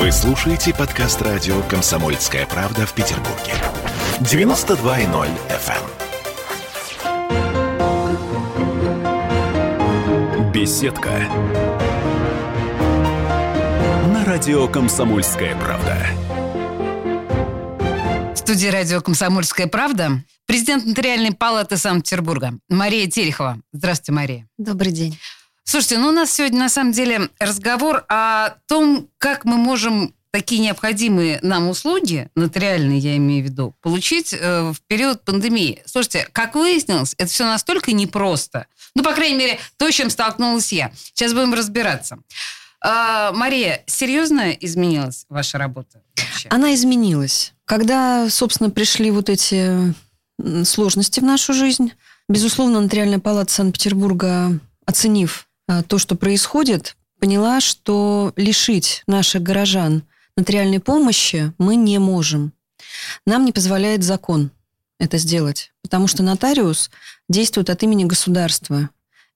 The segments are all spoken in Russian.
Вы слушаете подкаст радио «Комсомольская правда» в Петербурге. 92.0 FM. эм. Беседка. На радио «Комсомольская правда». В студии радио «Комсомольская правда» президент Нотариальной палаты Санкт-Петербурга Мария Терехова. Здравствуйте, Мария. Добрый день. Слушайте, ну у нас сегодня на самом деле разговор о том, как мы можем такие необходимые нам услуги, нотариальные я имею в виду, получить э, в период пандемии. Слушайте, как выяснилось, это все настолько непросто. Ну, по крайней мере, то, с чем столкнулась я. Сейчас будем разбираться. А, Мария, серьезно изменилась ваша работа вообще? Она изменилась. Когда, собственно, пришли вот эти сложности в нашу жизнь, безусловно, Нотариальная палата Санкт-Петербурга, оценив то, что происходит, поняла, что лишить наших горожан нотариальной помощи мы не можем. Нам не позволяет закон это сделать, потому что нотариус действует от имени государства,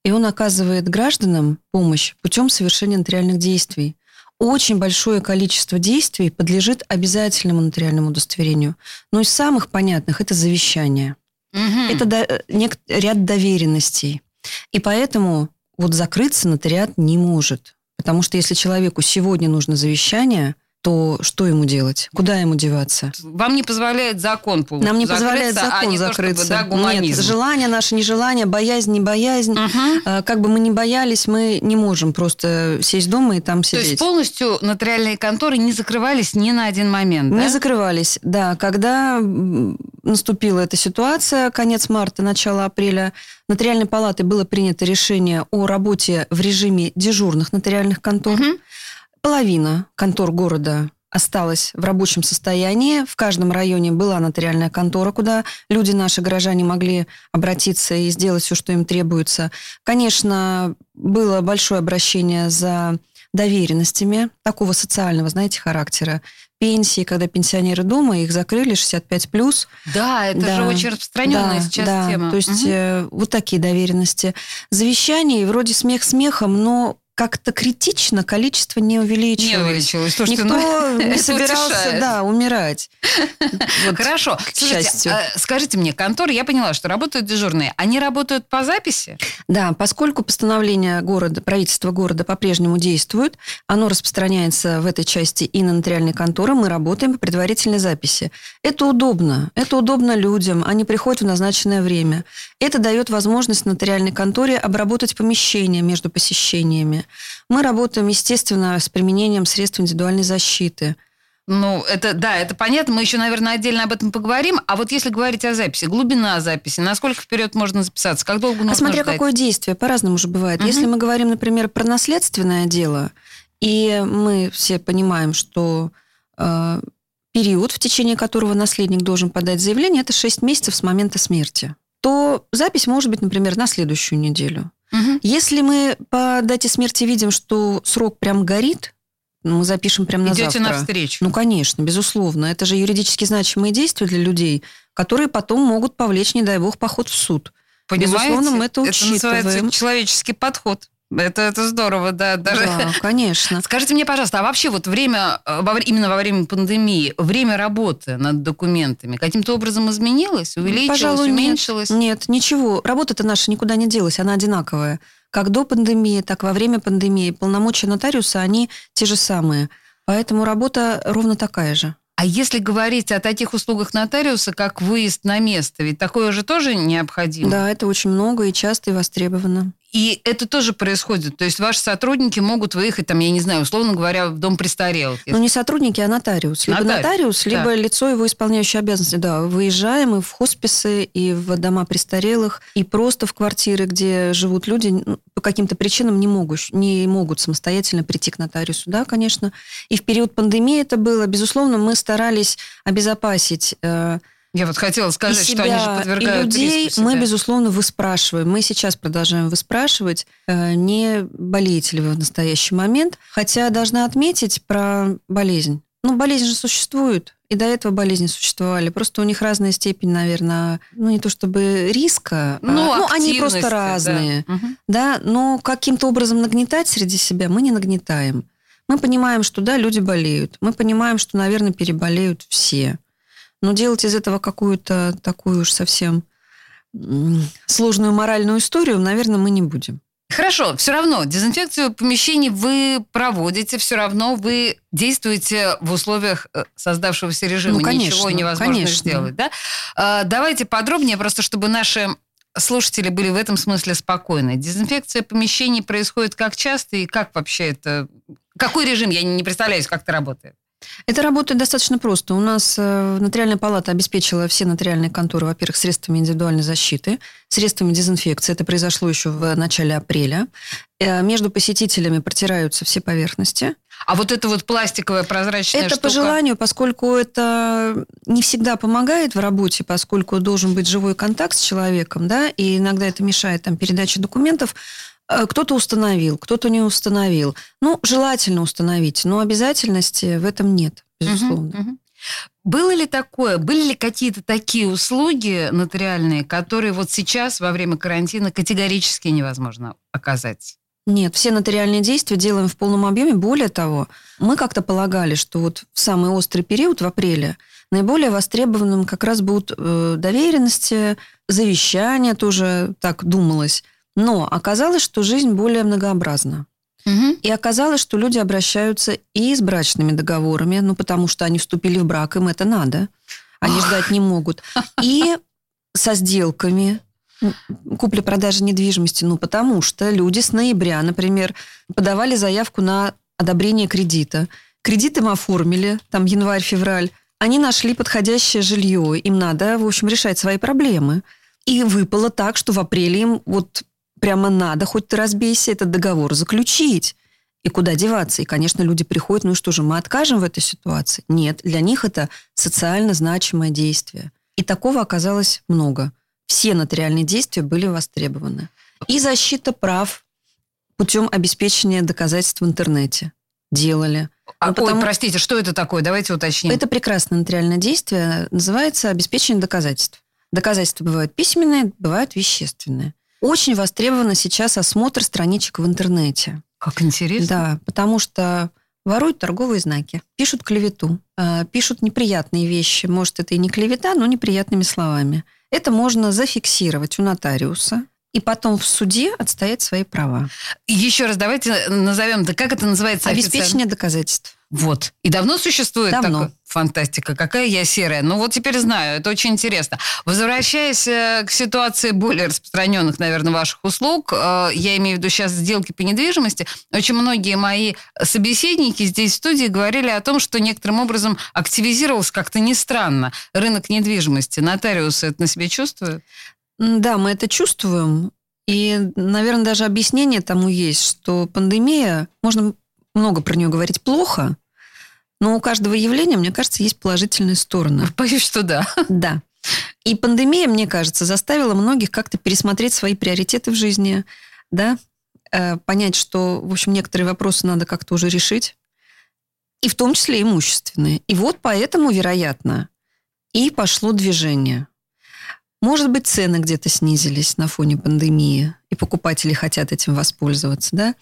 и он оказывает гражданам помощь путем совершения нотариальных действий. Очень большое количество действий подлежит обязательному нотариальному удостоверению. Но из самых понятных это завещание. Угу. Это до, нек, ряд доверенностей. И поэтому вот закрыться нотариат не может. Потому что если человеку сегодня нужно завещание, то что ему делать? Куда ему деваться? Вам не позволяет закон полностью Нам не позволяет закон а не закрыться. То, чтобы, да, Нет, желание наше, нежелание, боязнь, не боязнь. Угу. Как бы мы ни боялись, мы не можем просто сесть дома и там сидеть. То есть полностью нотариальные конторы не закрывались ни на один момент, да? Не закрывались, да. Когда наступила эта ситуация, конец марта, начало апреля, нотариальной палатой было принято решение о работе в режиме дежурных нотариальных контор. Угу. Половина контор города осталась в рабочем состоянии. В каждом районе была нотариальная контора, куда люди, наши горожане, могли обратиться и сделать все, что им требуется. Конечно, было большое обращение за доверенностями такого социального, знаете, характера. Пенсии, когда пенсионеры дома, их закрыли 65 плюс. Да, это да, же очень распространенная да, сейчас да. тема. То есть угу. э, вот такие доверенности. Завещание, вроде смех смехом, но как-то критично количество не увеличилось. Не увеличилось. Слушайте, Никто ну, не собирался да, умирать. Вот, Хорошо. К Слушайте, а, скажите мне, конторы, я поняла, что работают дежурные. Они работают по записи? Да, поскольку постановление города, правительства города по-прежнему действует, оно распространяется в этой части и на нотариальные конторы, мы работаем по предварительной записи. Это удобно. Это удобно людям. Они приходят в назначенное время. Это дает возможность нотариальной конторе обработать помещение между посещениями. Мы работаем, естественно, с применением средств индивидуальной защиты. Ну, это, да, это понятно. Мы еще, наверное, отдельно об этом поговорим. А вот если говорить о записи, глубина записи, насколько вперед можно записаться, как долго нужно А смотря ждать? какое действие, по-разному же бывает. Угу. Если мы говорим, например, про наследственное дело, и мы все понимаем, что э, период, в течение которого наследник должен подать заявление, это 6 месяцев с момента смерти, то запись может быть, например, на следующую неделю. Угу. Если мы по дате смерти видим, что срок прям горит, ну, мы запишем прямо на Идете завтра. навстречу. Ну, конечно, безусловно. Это же юридически значимые действия для людей, которые потом могут повлечь, не дай бог, поход в суд. Понимаете? Безусловно, мы это учитываем. Это называется человеческий подход. Это, это здорово, да. Даже... Да, конечно. Скажите мне, пожалуйста, а вообще вот время, э, именно во время пандемии, время работы над документами каким-то образом изменилось, увеличилось, Пожалуй, уменьшилось? Нет, нет, ничего. Работа-то наша никуда не делась, она одинаковая. Как до пандемии, так и во время пандемии. Полномочия нотариуса, они те же самые. Поэтому работа ровно такая же. А если говорить о таких услугах нотариуса, как выезд на место, ведь такое же тоже необходимо? Да, это очень много и часто и востребовано. И это тоже происходит. То есть ваши сотрудники могут выехать, там, я не знаю, условно говоря, в дом престарелых. Ну, не сотрудники, а нотариус. Либо нотариус, нотариус либо да. лицо его исполняющее обязанности. Да, выезжаем и в хосписы, и в дома престарелых, и просто в квартиры, где живут люди, ну, по каким-то причинам не могут, не могут самостоятельно прийти к нотариусу. Да, конечно. И в период пандемии это было. Безусловно, мы старались обезопасить э, я вот хотела сказать, и себя, что они же подвергают и людей риску мы, безусловно, выспрашиваем. Мы сейчас продолжаем выспрашивать, э, не болеете ли вы в настоящий момент. Хотя должна отметить про болезнь. Ну, болезнь же существует. И до этого болезни существовали. Просто у них разная степень, наверное, ну не то чтобы риска, ну, а, ну они просто разные, да. да. Но каким-то образом нагнетать среди себя мы не нагнетаем. Мы понимаем, что да, люди болеют. Мы понимаем, что, наверное, переболеют все. Но делать из этого какую-то такую уж совсем сложную моральную историю, наверное, мы не будем. Хорошо, все равно дезинфекцию помещений вы проводите, все равно вы действуете в условиях э, создавшегося режима. Ну, конечно, Ничего невозможно конечно. сделать. Да? А, давайте подробнее, просто чтобы наши слушатели были в этом смысле спокойны. Дезинфекция помещений происходит как часто и как вообще это... Какой режим? Я не представляю, как это работает. Это работает достаточно просто. У нас э, нотариальная палата обеспечила все нотариальные конторы, во-первых, средствами индивидуальной защиты, средствами дезинфекции. Это произошло еще в начале апреля. Э, между посетителями протираются все поверхности. А вот это вот пластиковая прозрачная это штука? по желанию, поскольку это не всегда помогает в работе, поскольку должен быть живой контакт с человеком, да, и иногда это мешает там передаче документов. Э, кто-то установил, кто-то не установил. Ну, желательно установить, но обязательности в этом нет, безусловно. Угу, угу. Было ли такое, были ли какие-то такие услуги нотариальные, которые вот сейчас во время карантина категорически невозможно оказать? Нет, все нотариальные действия делаем в полном объеме. Более того, мы как-то полагали, что вот в самый острый период, в апреле, наиболее востребованным как раз будут э, доверенности, завещания, тоже так думалось. Но оказалось, что жизнь более многообразна. Угу. И оказалось, что люди обращаются и с брачными договорами, ну, потому что они вступили в брак, им это надо. Они Ох. ждать не могут. И со сделками, купли-продажи недвижимости, ну, потому что люди с ноября, например, подавали заявку на одобрение кредита. Кредит им оформили, там, январь-февраль. Они нашли подходящее жилье. Им надо, в общем, решать свои проблемы. И выпало так, что в апреле им вот прямо надо, хоть ты разбейся, этот договор заключить. И куда деваться? И, конечно, люди приходят, ну и что же, мы откажем в этой ситуации? Нет, для них это социально значимое действие. И такого оказалось много. Все нотариальные действия были востребованы. И защита прав путем обеспечения доказательств в интернете делали. А, ну, потому... Ой, простите, что это такое? Давайте уточним. Это прекрасное нотариальное действие, называется обеспечение доказательств. Доказательства бывают письменные, бывают вещественные. Очень востребовано сейчас осмотр страничек в интернете. Как интересно. Да, потому что воруют торговые знаки, пишут клевету, а, пишут неприятные вещи. Может, это и не клевета, но неприятными словами. Это можно зафиксировать у нотариуса, и потом в суде отстоять свои права. Еще раз давайте назовем, да как это называется? Обеспечение официально? доказательств. Вот. И давно существует давно. такое? Фантастика. Какая я серая. Ну вот теперь знаю. Это очень интересно. Возвращаясь э, к ситуации более распространенных, наверное, ваших услуг, э, я имею в виду сейчас сделки по недвижимости, очень многие мои собеседники здесь в студии говорили о том, что некоторым образом активизировался как-то не странно рынок недвижимости. Нотариусы это на себе чувствуют? Да, мы это чувствуем. И, наверное, даже объяснение тому есть, что пандемия, можно много про нее говорить плохо, но у каждого явления, мне кажется, есть положительная сторона. Боюсь, что да. Да. И пандемия, мне кажется, заставила многих как-то пересмотреть свои приоритеты в жизни, да, э, понять, что, в общем, некоторые вопросы надо как-то уже решить, и в том числе имущественные. И вот поэтому, вероятно, и пошло движение. Может быть, цены где-то снизились на фоне пандемии, и покупатели хотят этим воспользоваться, да?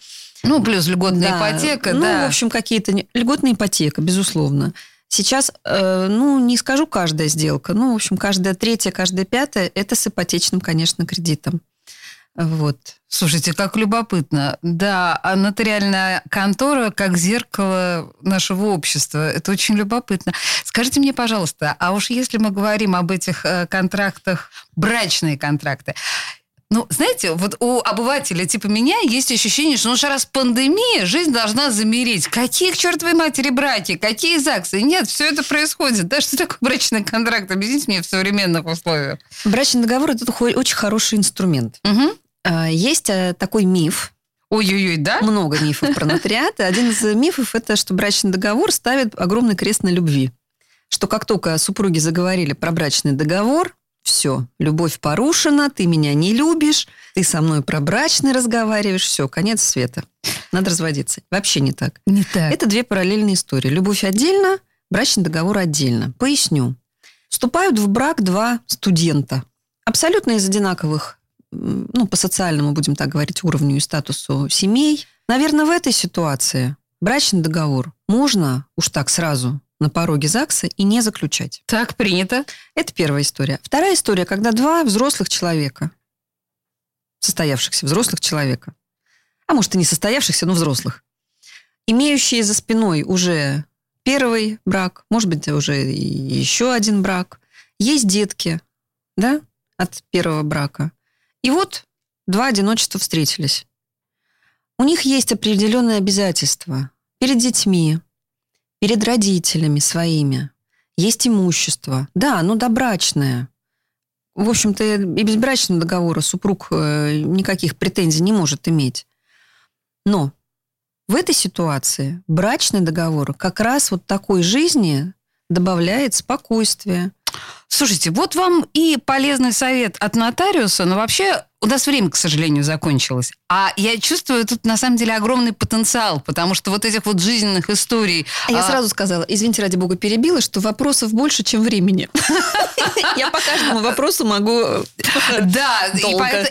Ну, плюс льготная да. ипотека, ну, да. Ну, в общем, какие-то... Льготная ипотека, безусловно. Сейчас, э, ну, не скажу каждая сделка, ну, в общем, каждая третья, каждая пятая – это с ипотечным, конечно, кредитом. Вот. Слушайте, как любопытно. Да, а нотариальная контора как зеркало нашего общества. Это очень любопытно. Скажите мне, пожалуйста, а уж если мы говорим об этих э, контрактах, брачные контракты, ну, знаете, вот у обывателя типа меня есть ощущение, что ну, что раз пандемия, жизнь должна замереть. Какие к чертовой матери браки? Какие ЗАГСы? Нет, все это происходит. Да, что такое брачный контракт? Объясните мне в современных условиях. Брачный договор – это очень хороший инструмент. Угу. Есть э, такой миф, Ой-ой-ой, да? Много мифов про нотариат. Один из мифов – это что брачный договор ставит огромный крест на любви. Что как только супруги заговорили про брачный договор, все, любовь порушена, ты меня не любишь, ты со мной про брачный разговариваешь, все, конец света. Надо разводиться. Вообще не так. Не так. Это две параллельные истории. Любовь отдельно, брачный договор отдельно. Поясню. Вступают в брак два студента. Абсолютно из одинаковых, ну, по социальному, будем так говорить, уровню и статусу семей. Наверное, в этой ситуации брачный договор можно уж так сразу на пороге ЗАГСа и не заключать. Так принято. Это первая история. Вторая история, когда два взрослых человека, состоявшихся взрослых человека, а может и не состоявшихся, но взрослых, имеющие за спиной уже первый брак, может быть, уже еще один брак, есть детки, да, от первого брака. И вот два одиночества встретились. У них есть определенные обязательства перед детьми, перед родителями своими. Есть имущество. Да, оно добрачное. В общем-то, и без брачного договора супруг э, никаких претензий не может иметь. Но в этой ситуации брачный договор как раз вот такой жизни добавляет спокойствие. Слушайте, вот вам и полезный совет от нотариуса, но вообще у нас время, к сожалению, закончилось. А я чувствую тут на самом деле огромный потенциал, потому что вот этих вот жизненных историй... А я а... сразу сказала, извините, ради бога, перебила, что вопросов больше, чем времени. Я по каждому вопросу могу Да,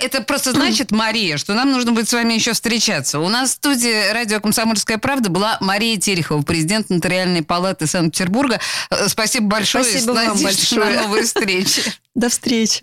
это просто значит, Мария, что нам нужно будет с вами еще встречаться. У нас в студии радио «Комсомольская правда» была Мария Терехова, президент Нотариальной палаты Санкт-Петербурга. Э, спасибо большое. Спасибо вам большое. Новые встречи. До встречи.